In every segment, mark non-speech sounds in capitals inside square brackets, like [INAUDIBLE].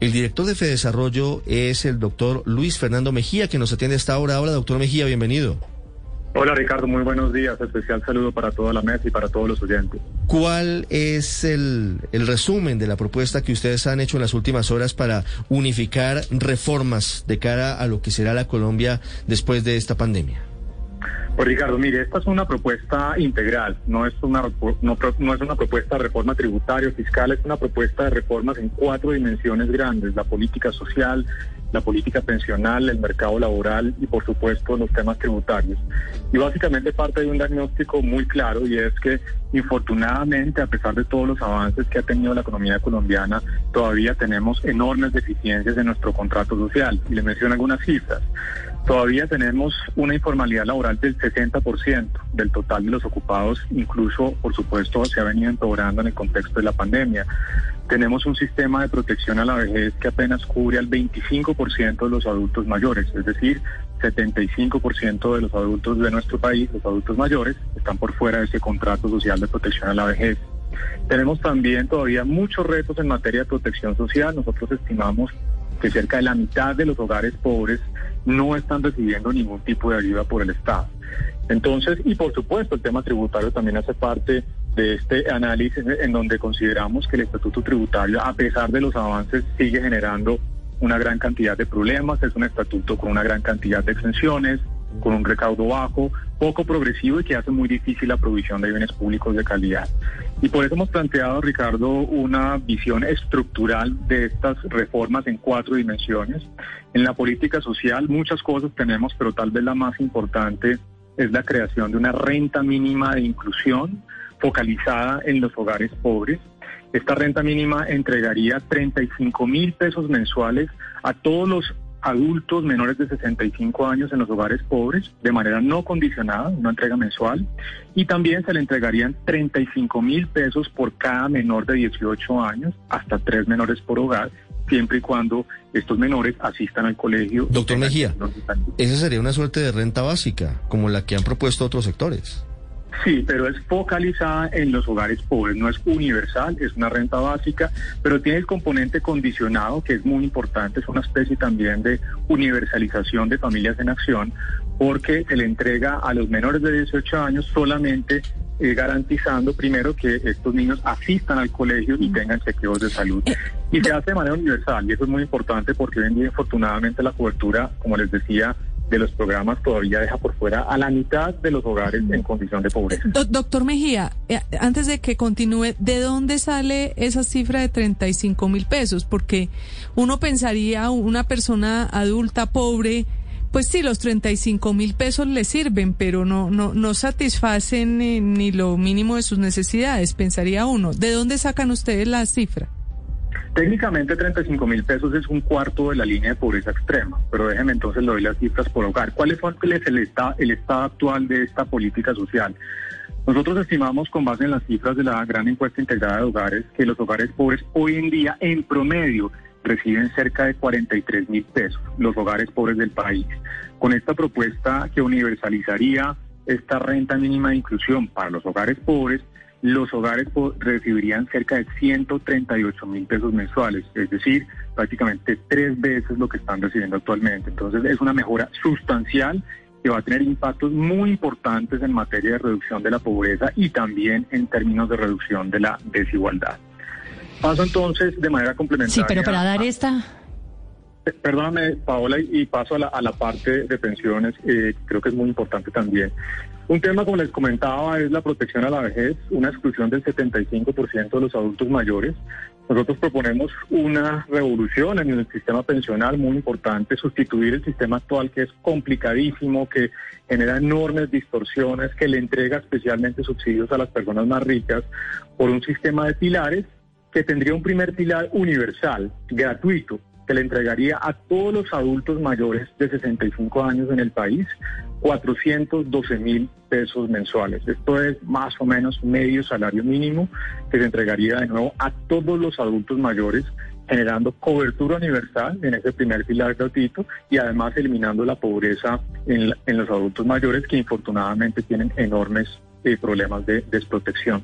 El director de FEDesarrollo es el doctor Luis Fernando Mejía, que nos atiende a esta hora. Hola, doctor Mejía, bienvenido. Hola Ricardo, muy buenos días. Especial saludo para toda la mesa y para todos los oyentes. ¿Cuál es el, el, resumen de la propuesta que ustedes han hecho en las últimas horas para unificar reformas de cara a lo que será la Colombia después de esta pandemia? Pues Ricardo, mire, esta es una propuesta integral, no es una no, no es una propuesta de reforma tributaria o fiscal, es una propuesta de reformas en cuatro dimensiones grandes, la política social, la política pensional, el mercado laboral y por supuesto los temas tributarios. Y básicamente parte de un diagnóstico muy claro y es que infortunadamente a pesar de todos los avances que ha tenido la economía colombiana, todavía tenemos enormes deficiencias en nuestro contrato social. Y le menciono algunas cifras. Todavía tenemos una informalidad laboral del 60% del total de los ocupados, incluso, por supuesto, se ha venido empeorando en el contexto de la pandemia. Tenemos un sistema de protección a la vejez que apenas cubre al 25% de los adultos mayores, es decir, 75% de los adultos de nuestro país, los adultos mayores, están por fuera de ese contrato social de protección a la vejez. Tenemos también todavía muchos retos en materia de protección social. Nosotros estimamos que cerca de la mitad de los hogares pobres no están recibiendo ningún tipo de ayuda por el Estado. Entonces, y por supuesto, el tema tributario también hace parte de este análisis en donde consideramos que el estatuto tributario, a pesar de los avances, sigue generando una gran cantidad de problemas. Es un estatuto con una gran cantidad de exenciones, con un recaudo bajo, poco progresivo y que hace muy difícil la provisión de bienes públicos de calidad. Y por eso hemos planteado, Ricardo, una visión estructural de estas reformas en cuatro dimensiones. En la política social muchas cosas tenemos, pero tal vez la más importante es la creación de una renta mínima de inclusión focalizada en los hogares pobres. Esta renta mínima entregaría 35 mil pesos mensuales a todos los adultos menores de 65 años en los hogares pobres de manera no condicionada, una entrega mensual, y también se le entregarían 35 mil pesos por cada menor de 18 años, hasta tres menores por hogar, siempre y cuando estos menores asistan al colegio. Doctor Mejía, esa sería una suerte de renta básica, como la que han propuesto otros sectores. Sí, pero es focalizada en los hogares pobres, no es universal, es una renta básica, pero tiene el componente condicionado que es muy importante, es una especie también de universalización de familias en acción, porque se le entrega a los menores de 18 años solamente eh, garantizando primero que estos niños asistan al colegio y tengan chequeos de salud. Y se hace de manera universal, y eso es muy importante porque hoy en día, afortunadamente, la cobertura, como les decía, de los programas todavía deja por fuera a la mitad de los hogares en condición de pobreza. doctor Mejía, eh, antes de que continúe, ¿de dónde sale esa cifra de 35 mil pesos? Porque uno pensaría, una persona adulta pobre, pues sí, los 35 mil pesos le sirven, pero no, no, no satisfacen ni, ni lo mínimo de sus necesidades, pensaría uno. ¿De dónde sacan ustedes la cifra? Técnicamente 35 mil pesos es un cuarto de la línea de pobreza extrema, pero déjeme entonces le doy las cifras por hogar. ¿Cuál es el estado, el estado actual de esta política social? Nosotros estimamos con base en las cifras de la gran encuesta integrada de hogares que los hogares pobres hoy en día en promedio reciben cerca de 43 mil pesos, los hogares pobres del país. Con esta propuesta que universalizaría esta renta mínima de inclusión para los hogares pobres, los hogares recibirían cerca de 138 mil pesos mensuales, es decir, prácticamente tres veces lo que están recibiendo actualmente. Entonces es una mejora sustancial que va a tener impactos muy importantes en materia de reducción de la pobreza y también en términos de reducción de la desigualdad. Paso entonces de manera complementaria. Sí, pero para dar esta... Perdóname, Paola, y paso a la, a la parte de pensiones, eh, creo que es muy importante también. Un tema, como les comentaba, es la protección a la vejez, una exclusión del 75% de los adultos mayores. Nosotros proponemos una revolución en el sistema pensional muy importante, sustituir el sistema actual que es complicadísimo, que genera enormes distorsiones, que le entrega especialmente subsidios a las personas más ricas, por un sistema de pilares que tendría un primer pilar universal, gratuito, que le entregaría a todos los adultos mayores de 65 años en el país 412 mil pesos mensuales. Esto es más o menos medio salario mínimo que se entregaría de nuevo a todos los adultos mayores generando cobertura universal en ese primer pilar gratuito y además eliminando la pobreza en, los adultos mayores que infortunadamente tienen enormes eh, problemas de desprotección.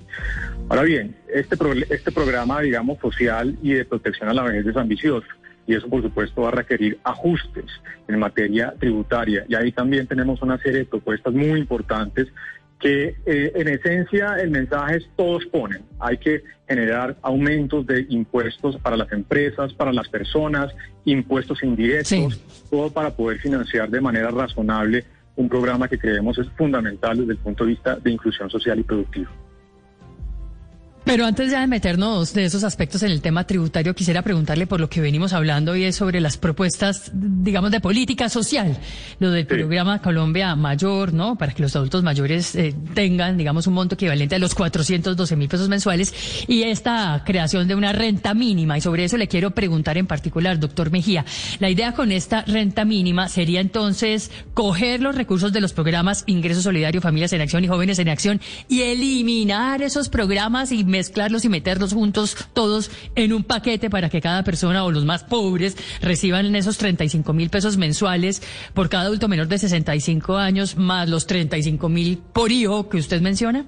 Ahora bien, este, este programa, digamos, social y de protección a la vejez es ambicioso y eso por supuesto va a requerir ajustes en materia tributaria. Y ahí también tenemos una serie de propuestas muy importantes que eh, en esencia el mensaje es todos ponen. Hay que generar aumentos de impuestos para las empresas, para las personas, impuestos indirectos, todo para poder financiar de manera razonable un programa que creemos es fundamental desde el punto de vista de inclusión social y productiva. Pero antes ya de meternos de esos aspectos en el tema tributario, quisiera preguntarle por lo que venimos hablando y es sobre las propuestas, digamos, de política social, lo del programa Colombia Mayor, ¿no? Para que los adultos mayores eh, tengan, digamos, un monto equivalente a los 412 mil pesos mensuales y esta creación de una renta mínima. Y sobre eso le quiero preguntar en particular, doctor Mejía. La idea con esta renta mínima sería entonces coger los recursos de los programas Ingreso Solidario, Familias en Acción y Jóvenes en Acción y eliminar esos programas y mezclarlos y meterlos juntos todos en un paquete para que cada persona o los más pobres reciban esos 35 mil pesos mensuales por cada adulto menor de 65 años más los 35 mil por hijo que usted menciona?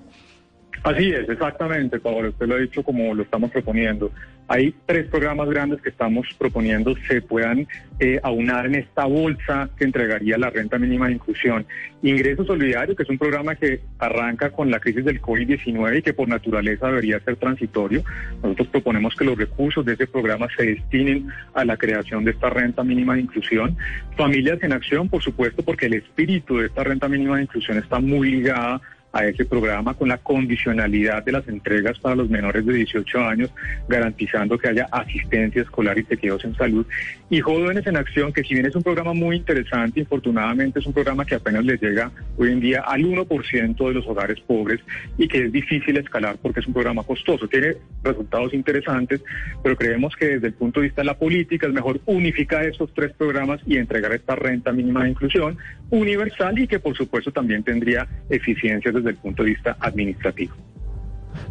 Así es, exactamente, Pablo. Usted lo ha dicho como lo estamos proponiendo. Hay tres programas grandes que estamos proponiendo se puedan eh, aunar en esta bolsa que entregaría la renta mínima de inclusión. Ingreso Solidario, que es un programa que arranca con la crisis del COVID-19 y que por naturaleza debería ser transitorio. Nosotros proponemos que los recursos de ese programa se destinen a la creación de esta renta mínima de inclusión. Familias en Acción, por supuesto, porque el espíritu de esta renta mínima de inclusión está muy ligada ese programa con la condicionalidad de las entregas para los menores de 18 años, garantizando que haya asistencia escolar y tequeos en salud. Y Jóvenes en Acción, que si bien es un programa muy interesante, infortunadamente es un programa que apenas le llega hoy en día al 1% de los hogares pobres y que es difícil escalar porque es un programa costoso. Tiene resultados interesantes, pero creemos que desde el punto de vista de la política es mejor unificar estos tres programas y entregar esta renta mínima de inclusión universal y que por supuesto también tendría eficiencias desde punto de vista administrativo.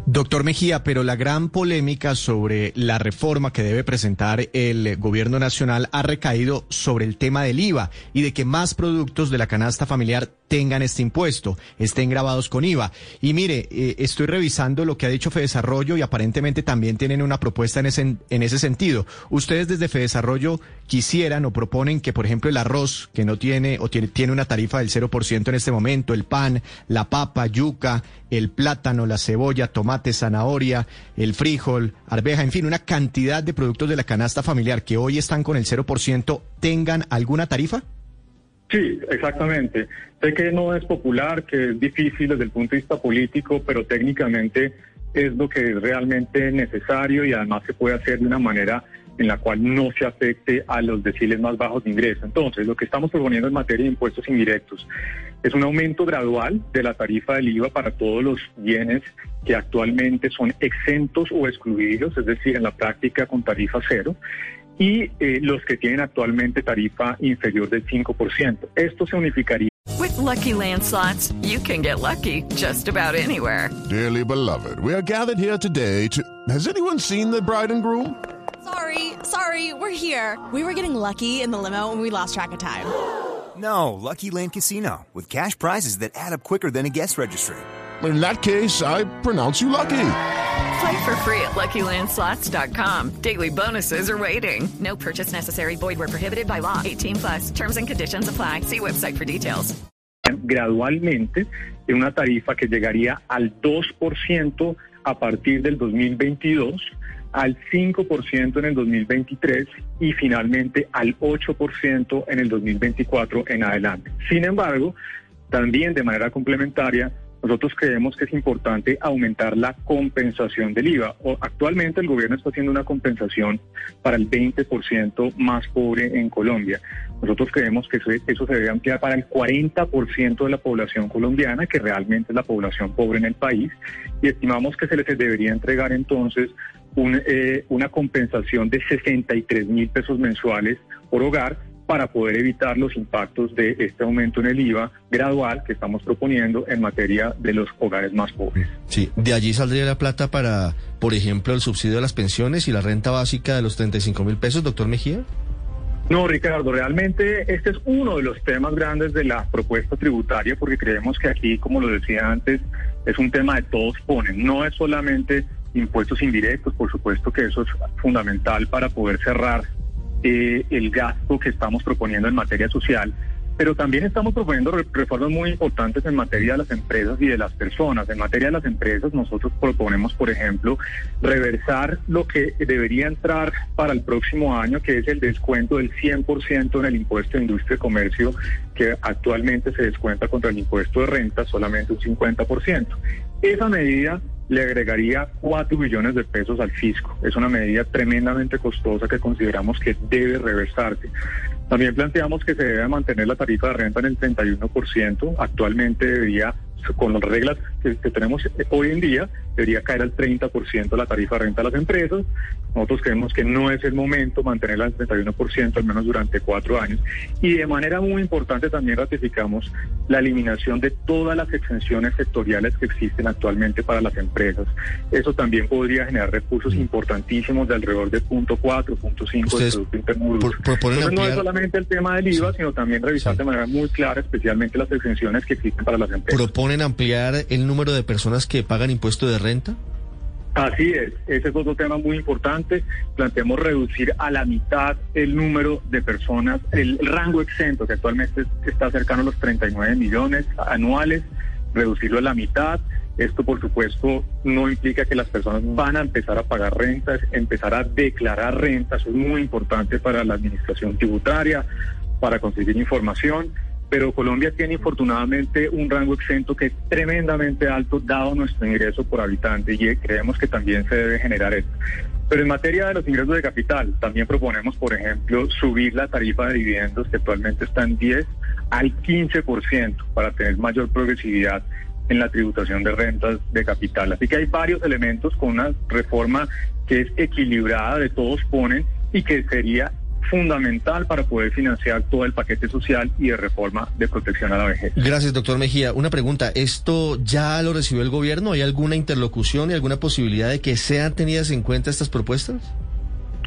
Doctor Mejía, pero la gran polémica sobre la reforma que debe presentar el gobierno nacional ha recaído sobre el tema del IVA y de que más productos de la canasta familiar tengan este impuesto, estén grabados con IVA. Y mire, eh, estoy revisando lo que ha dicho Fedesarrollo y aparentemente también tienen una propuesta en ese, en ese sentido. Ustedes desde Fedesarrollo quisieran o proponen que, por ejemplo, el arroz, que no tiene o tiene, tiene una tarifa del 0% en este momento, el pan, la papa, yuca, el plátano, la cebolla, tomate, zanahoria, el frijol, arveja, en fin, una cantidad de productos de la canasta familiar que hoy están con el 0%, tengan alguna tarifa? Sí, exactamente. Sé que no es popular, que es difícil desde el punto de vista político, pero técnicamente es lo que es realmente necesario y además se puede hacer de una manera en la cual no se afecte a los deciles más bajos de ingreso. Entonces, lo que estamos proponiendo en materia de impuestos indirectos es un aumento gradual de la tarifa del IVA para todos los bienes que actualmente son exentos o excluidos, es decir, en la práctica con tarifa cero y eh, los que tienen actualmente tarifa inferior del 5%. Esto se unificaría. With lucky landslots, you can get lucky just about anywhere. Dearly beloved, we are gathered here today to. Has anyone seen the bride and groom? Sorry, sorry, we're here. We were getting lucky in the limo and we lost track of time. [GASPS] No, Lucky Land Casino, with cash prizes that add up quicker than a guest registry. In that case, I pronounce you lucky. Play for free at LuckyLandSlots.com. Daily bonuses are waiting. No purchase necessary. Void were prohibited by law. 18 plus. Terms and conditions apply. See website for details. Gradualmente, en una tarifa que llegaría al 2% a partir del 2022, al 5% en el 2023 y finalmente al 8% en el 2024 en adelante. Sin embargo, también de manera complementaria, nosotros creemos que es importante aumentar la compensación del IVA. actualmente el gobierno está haciendo una compensación para el 20% más pobre en Colombia. Nosotros creemos que eso, se debe ampliar para el 40% de la población colombiana, que realmente es la población pobre en el país, y estimamos que se les debería entregar entonces eh, una compensación de 63 mil pesos mensuales por hogar para poder evitar los impactos de este aumento en el IVA gradual que estamos proponiendo en materia de los hogares más pobres. Sí, de allí saldría la plata para, por ejemplo, el subsidio de las pensiones y la renta básica de los 35 mil pesos, doctor Mejía. No, Ricardo, realmente este es uno de los temas grandes de la propuesta tributaria porque creemos que aquí, como lo decía antes, es un tema de todos ponen. No es solamente impuestos indirectos, por supuesto que eso es fundamental para poder cerrar eh, el gasto que estamos proponiendo en materia social, pero también estamos proponiendo reformas muy importantes en materia de las empresas y de las personas. En materia de las empresas, nosotros proponemos, por ejemplo, reversar lo que debería entrar para el próximo año, que es el descuento del 100% en el impuesto de industria y comercio, que actualmente se descuenta contra el impuesto de renta solamente un 50%. Esa medida le agregaría 4 billones de pesos al fisco. Es una medida tremendamente costosa que consideramos que debe reversarse. También planteamos que se debe mantener la tarifa de renta en el 31%. Actualmente debería con las reglas que, tenemos hoy en día, debería caer al 30% la tarifa de renta a las empresas. Nosotros creemos que no es el momento mantenerla al 31%, al menos durante cuatro años. Y de manera muy importante también ratificamos la eliminación de todas las exenciones sectoriales que existen actualmente para las empresas. Eso también podría generar recursos mm. importantísimos de alrededor de punto .4, punto .5 del Producto Interno Entonces no es solamente el tema del IVA, sino también revisar de manera muy clara especialmente las exenciones que existen para las empresas ampliar el número de personas que pagan impuesto de renta? Así es, ese es otro tema muy importante. Planteamos reducir a la mitad el número de personas, el rango exento, que actualmente está cercano a los 39 millones anuales, reducirlo a la mitad. Esto, por supuesto, no implica que las personas van a empezar a pagar rentas, empezar a declarar rentas. Es muy importante para la administración tributaria, para conseguir información pero Colombia tiene infortunadamente un rango exento que es tremendamente alto dado nuestro ingreso por habitante y creemos que también se debe generar esto. Pero en materia de los ingresos de capital, también proponemos, por ejemplo, subir la tarifa de dividendos que actualmente está en 10 al 15% para tener mayor progresividad en la tributación de rentas de capital. Así que hay varios elementos con una reforma que es equilibrada, de todos ponen, y que sería fundamental para poder financiar todo el paquete social y de reforma de protección a la vejez. Gracias, doctor Mejía. Una pregunta, ¿esto ya lo recibió el gobierno? ¿Hay alguna interlocución y alguna posibilidad de que sean tenidas en cuenta estas propuestas?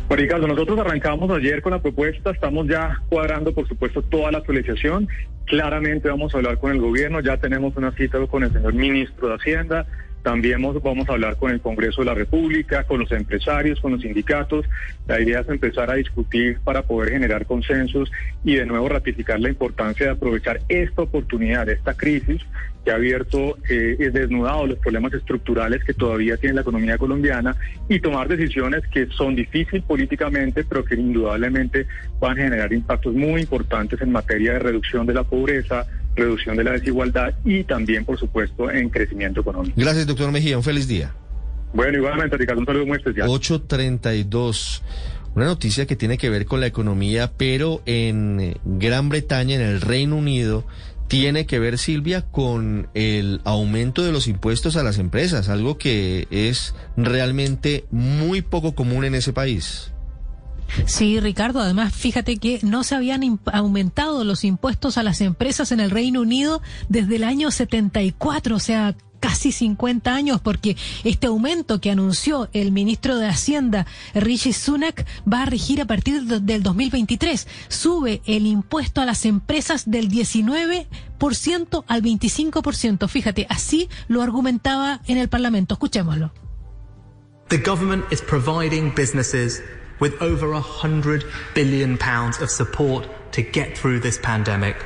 Bueno, Ricardo, nosotros arrancamos ayer con la propuesta, estamos ya cuadrando, por supuesto, toda la actualización. Claramente vamos a hablar con el gobierno, ya tenemos una cita con el señor ministro de Hacienda, también vamos a hablar con el Congreso de la República, con los empresarios, con los sindicatos. La idea es empezar a discutir para poder generar consensos y de nuevo ratificar la importancia de aprovechar esta oportunidad, esta crisis que ha abierto, eh, desnudado los problemas estructurales que todavía tiene la economía colombiana y tomar decisiones que son difíciles políticamente, pero que indudablemente van a generar impactos muy importantes en materia de reducción de la pobreza, reducción de la desigualdad y también, por supuesto, en crecimiento económico. Gracias, doctor Mejía. Un feliz día. Bueno, igualmente, Ricardo, un saludo muy especial. 832. Una noticia que tiene que ver con la economía, pero en Gran Bretaña, en el Reino Unido, tiene que ver, Silvia, con el aumento de los impuestos a las empresas, algo que es realmente muy poco común en ese país. Sí, Ricardo, además fíjate que no se habían aumentado los impuestos a las empresas en el Reino Unido desde el año 74, o sea, casi 50 años, porque este aumento que anunció el ministro de Hacienda, Rishi Sunak, va a regir a partir del 2023. Sube el impuesto a las empresas del 19% al 25%. Fíjate, así lo argumentaba en el Parlamento. Escuchémoslo. The government is providing businesses with over 100 billion pounds of support to get through this pandemic.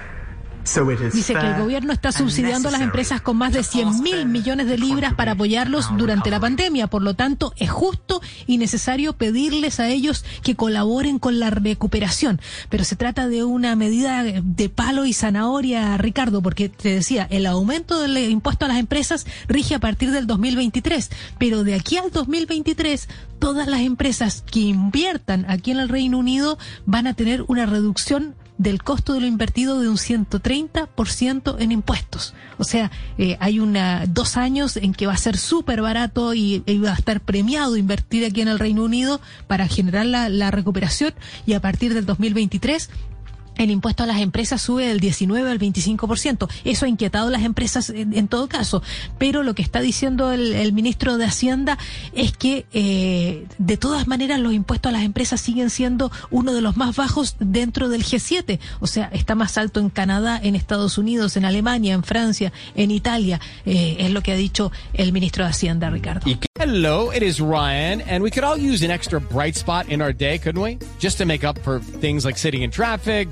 Dice que el gobierno está subsidiando a las empresas con más de 100 mil millones de libras para apoyarlos durante la pandemia. Por lo tanto, es justo y necesario pedirles a ellos que colaboren con la recuperación. Pero se trata de una medida de palo y zanahoria, Ricardo, porque te decía, el aumento del impuesto a las empresas rige a partir del 2023. Pero de aquí al 2023, todas las empresas que inviertan aquí en el Reino Unido van a tener una reducción del costo de lo invertido de un 130% en impuestos. O sea, eh, hay una dos años en que va a ser súper barato y, va a estar premiado invertir aquí en el Reino Unido para generar la, la recuperación y a partir del 2023 el impuesto a las empresas sube del 19 al 25%. Eso ha inquietado a las empresas en, todo caso. Pero lo que está diciendo el, ministro de Hacienda es que eh, de todas maneras los impuestos a las empresas siguen siendo uno de los más bajos dentro del G7. O sea, está más alto en Canadá, en Estados Unidos, en Alemania, en Francia, en Italia. Eh, es lo que ha dicho el ministro de Hacienda, Ricardo. Hello, it is Ryan, and we could all use an extra bright spot in our day, couldn't we? Just to make up for things like sitting in traffic,